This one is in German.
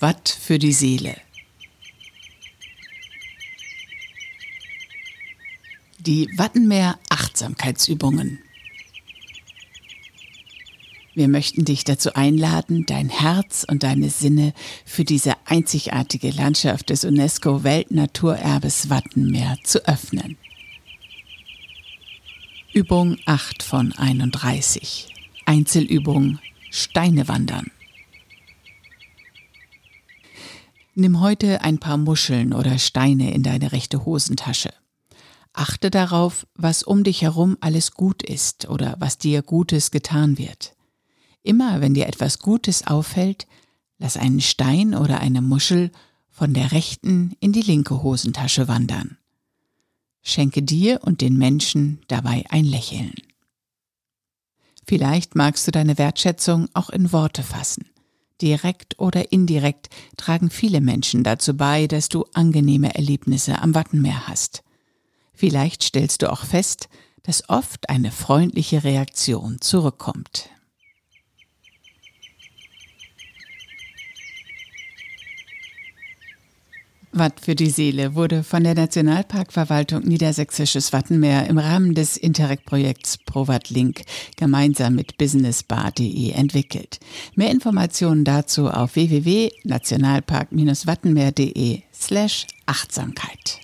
Watt für die Seele. Die Wattenmeer Achtsamkeitsübungen. Wir möchten dich dazu einladen, dein Herz und deine Sinne für diese einzigartige Landschaft des UNESCO Weltnaturerbes Wattenmeer zu öffnen. Übung 8 von 31. Einzelübung Steine wandern. Nimm heute ein paar Muscheln oder Steine in deine rechte Hosentasche. Achte darauf, was um dich herum alles gut ist oder was dir Gutes getan wird. Immer wenn dir etwas Gutes auffällt, lass einen Stein oder eine Muschel von der rechten in die linke Hosentasche wandern. Schenke dir und den Menschen dabei ein Lächeln. Vielleicht magst du deine Wertschätzung auch in Worte fassen. Direkt oder indirekt tragen viele Menschen dazu bei, dass du angenehme Erlebnisse am Wattenmeer hast. Vielleicht stellst du auch fest, dass oft eine freundliche Reaktion zurückkommt. Watt für die Seele wurde von der Nationalparkverwaltung Niedersächsisches Wattenmeer im Rahmen des Interreg-Projekts ProWatt Link gemeinsam mit businessbar.de entwickelt. Mehr Informationen dazu auf www.nationalpark-wattenmeer.de slash Achtsamkeit.